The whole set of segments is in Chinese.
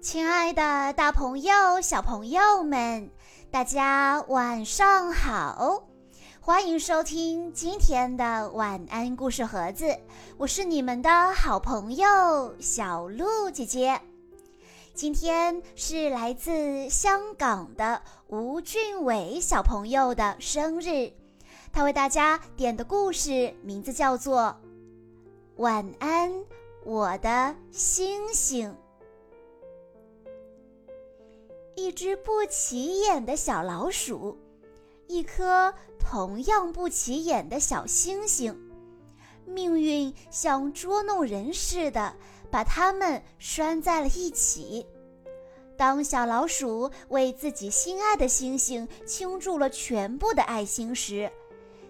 亲爱的，大朋友、小朋友们，大家晚上好！欢迎收听今天的晚安故事盒子，我是你们的好朋友小鹿姐姐。今天是来自香港的吴俊伟小朋友的生日，他为大家点的故事名字叫做《晚安，我的星星》。一只不起眼的小老鼠，一颗同样不起眼的小星星，命运像捉弄人似的，把它们拴在了一起。当小老鼠为自己心爱的星星倾注了全部的爱心时，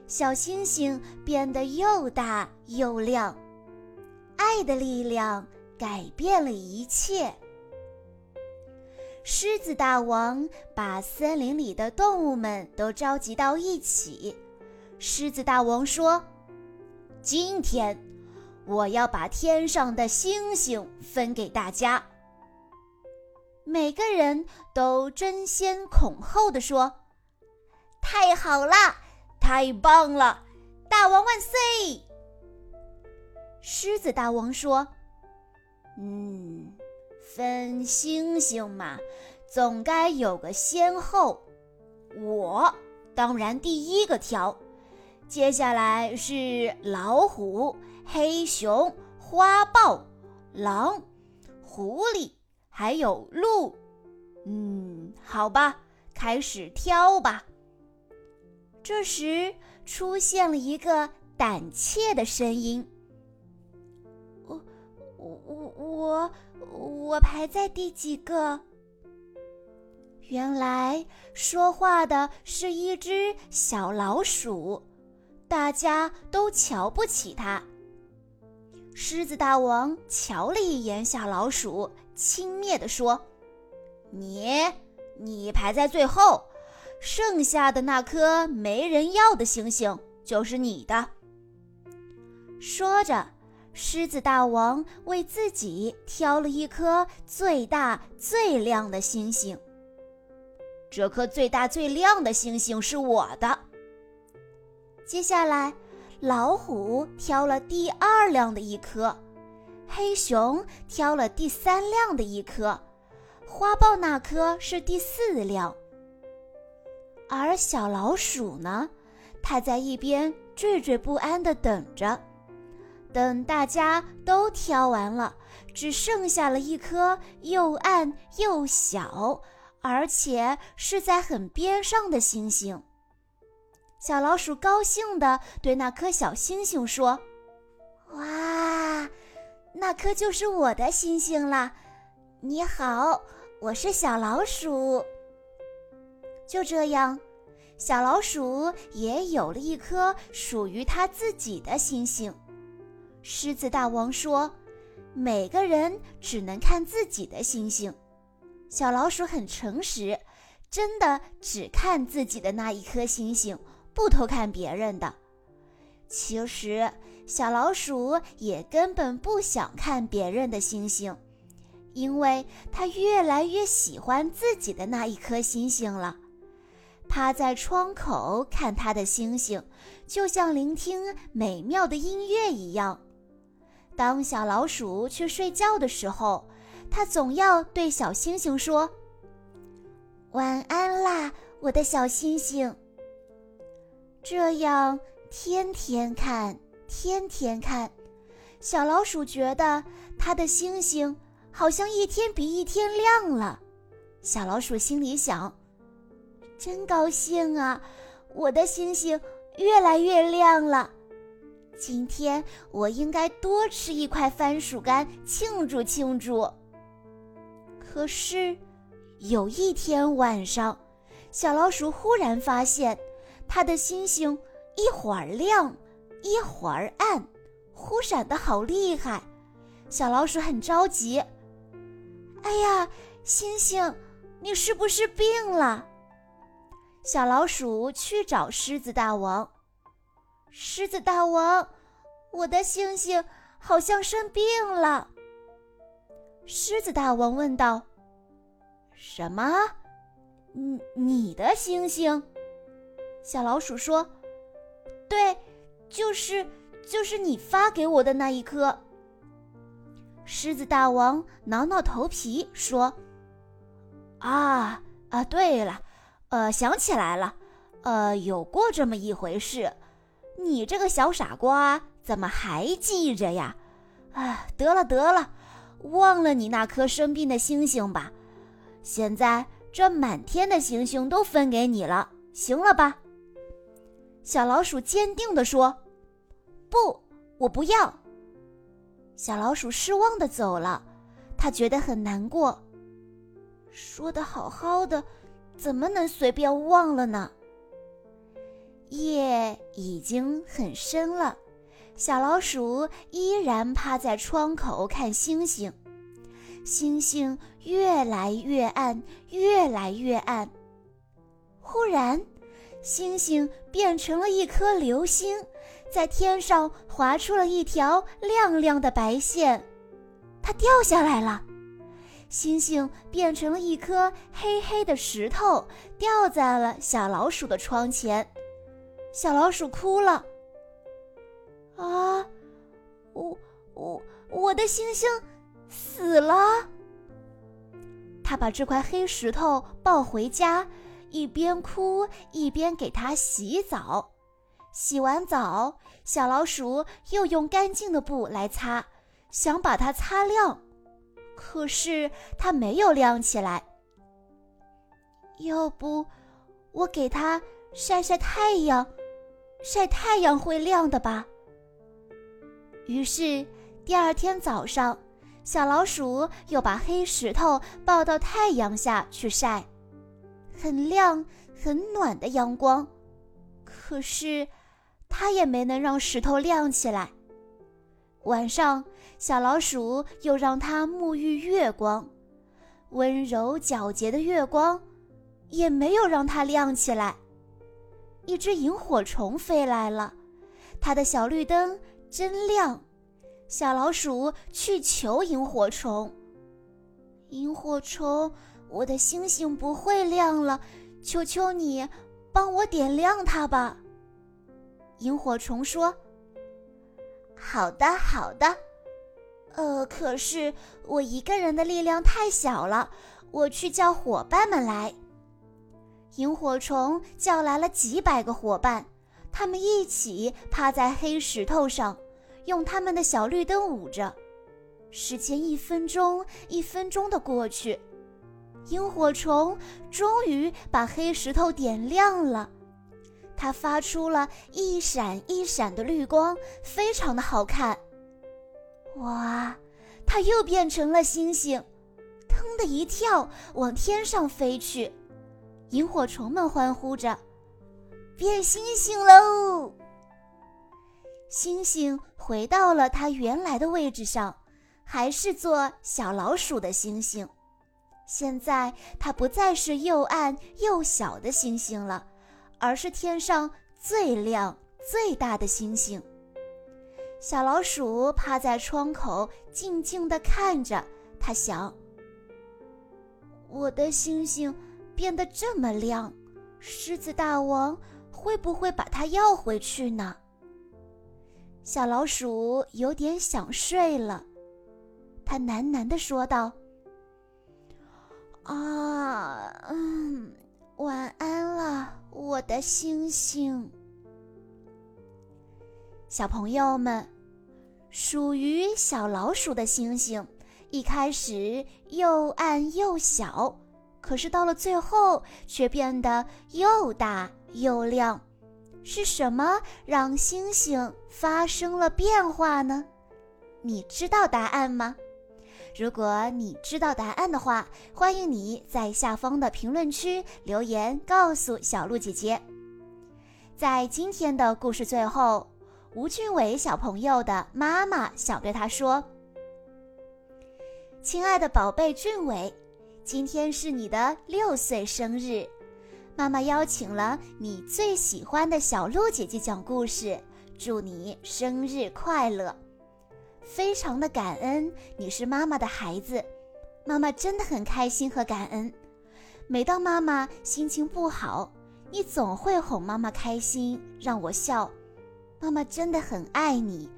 小星星变得又大又亮。爱的力量改变了一切。狮子大王把森林里的动物们都召集到一起。狮子大王说：“今天，我要把天上的星星分给大家。”每个人都争先恐后地说：“太好了，太棒了！大王万岁！”狮子大王说：“嗯。”分星星嘛，总该有个先后。我当然第一个挑，接下来是老虎、黑熊、花豹、狼、狐狸，还有鹿。嗯，好吧，开始挑吧。这时出现了一个胆怯的声音。我我我我我排在第几个？原来说话的是一只小老鼠，大家都瞧不起它。狮子大王瞧了一眼小老鼠，轻蔑地说：“你，你排在最后，剩下的那颗没人要的星星就是你的。”说着。狮子大王为自己挑了一颗最大最亮的星星。这颗最大最亮的星星是我的。接下来，老虎挑了第二亮的一颗，黑熊挑了第三亮的一颗，花豹那颗是第四亮。而小老鼠呢，它在一边惴惴不安地等着。等大家都挑完了，只剩下了一颗又暗又小，而且是在很边上的星星。小老鼠高兴地对那颗小星星说：“哇，那颗就是我的星星了！你好，我是小老鼠。”就这样，小老鼠也有了一颗属于它自己的星星。狮子大王说：“每个人只能看自己的星星。”小老鼠很诚实，真的只看自己的那一颗星星，不偷看别人的。其实，小老鼠也根本不想看别人的星星，因为它越来越喜欢自己的那一颗星星了。趴在窗口看它的星星，就像聆听美妙的音乐一样。当小老鼠去睡觉的时候，它总要对小星星说：“晚安啦，我的小星星。”这样天天看，天天看，小老鼠觉得它的星星好像一天比一天亮了。小老鼠心里想：“真高兴啊，我的星星越来越亮了。”今天我应该多吃一块番薯干庆祝庆祝。可是，有一天晚上，小老鼠忽然发现，它的星星一会儿亮，一会儿暗，忽闪的好厉害。小老鼠很着急。哎呀，星星，你是不是病了？小老鼠去找狮子大王。狮子大王，我的星星好像生病了。狮子大王问道：“什么？你你的星星？小老鼠说：“对，就是就是你发给我的那一颗。”狮子大王挠挠头皮说：“啊啊，对了，呃，想起来了，呃，有过这么一回事。你这个小傻瓜，怎么还记着呀？啊，得了得了，忘了你那颗生病的星星吧。现在这满天的星星都分给你了，行了吧？”小老鼠坚定地说：“不，我不要。”小老鼠失望的走了，他觉得很难过。说的好好的，怎么能随便忘了呢？夜已经很深了，小老鼠依然趴在窗口看星星，星星越来越暗，越来越暗。忽然，星星变成了一颗流星。在天上划出了一条亮亮的白线，它掉下来了。星星变成了一颗黑黑的石头，掉在了小老鼠的窗前。小老鼠哭了。啊，我我我的星星死了。他把这块黑石头抱回家，一边哭一边给它洗澡。洗完澡，小老鼠又用干净的布来擦，想把它擦亮，可是它没有亮起来。要不，我给它晒晒太阳，晒太阳会亮的吧？于是第二天早上，小老鼠又把黑石头抱到太阳下去晒，很亮很暖的阳光，可是。它也没能让石头亮起来。晚上，小老鼠又让它沐浴月光，温柔皎洁的月光，也没有让它亮起来。一只萤火虫飞来了，它的小绿灯真亮。小老鼠去求萤火虫：“萤火虫，我的星星不会亮了，求求你，帮我点亮它吧。”萤火虫说：“好的，好的。呃，可是我一个人的力量太小了，我去叫伙伴们来。”萤火虫叫来了几百个伙伴，他们一起趴在黑石头上，用他们的小绿灯捂着。时间一分钟一分钟的过去，萤火虫终于把黑石头点亮了。它发出了一闪一闪的绿光，非常的好看。哇，它又变成了星星，腾的一跳往天上飞去。萤火虫们欢呼着：“变星星喽！”星星回到了它原来的位置上，还是做小老鼠的星星。现在它不再是又暗又小的星星了。而是天上最亮、最大的星星。小老鼠趴在窗口，静静地看着。它想：“我的星星变得这么亮，狮子大王会不会把它要回去呢？”小老鼠有点想睡了，它喃喃地说道：“啊，嗯，晚安了。”我的星星，小朋友们，属于小老鼠的星星，一开始又暗又小，可是到了最后却变得又大又亮。是什么让星星发生了变化呢？你知道答案吗？如果你知道答案的话，欢迎你在下方的评论区留言告诉小鹿姐姐。在今天的故事最后，吴俊伟小朋友的妈妈想对他说：“亲爱的宝贝俊伟，今天是你的六岁生日，妈妈邀请了你最喜欢的小鹿姐姐讲故事，祝你生日快乐。”非常的感恩你是妈妈的孩子，妈妈真的很开心和感恩。每当妈妈心情不好，你总会哄妈妈开心，让我笑。妈妈真的很爱你。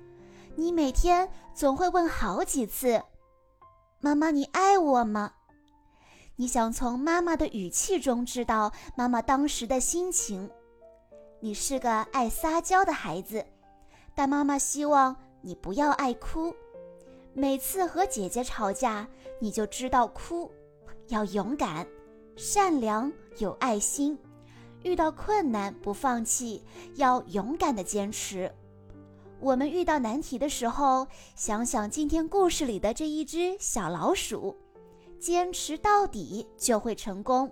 你每天总会问好几次：“妈妈，你爱我吗？”你想从妈妈的语气中知道妈妈当时的心情。你是个爱撒娇的孩子，但妈妈希望你不要爱哭。每次和姐姐吵架，你就知道哭，要勇敢、善良、有爱心，遇到困难不放弃，要勇敢的坚持。我们遇到难题的时候，想想今天故事里的这一只小老鼠，坚持到底就会成功。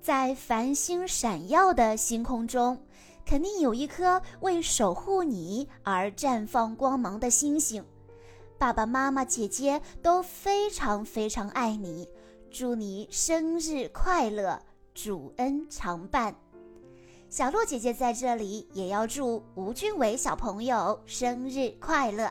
在繁星闪耀的星空中，肯定有一颗为守护你而绽放光芒的星星。爸爸妈妈、姐姐都非常非常爱你，祝你生日快乐，主恩常伴。小鹿姐姐在这里也要祝吴俊伟小朋友生日快乐。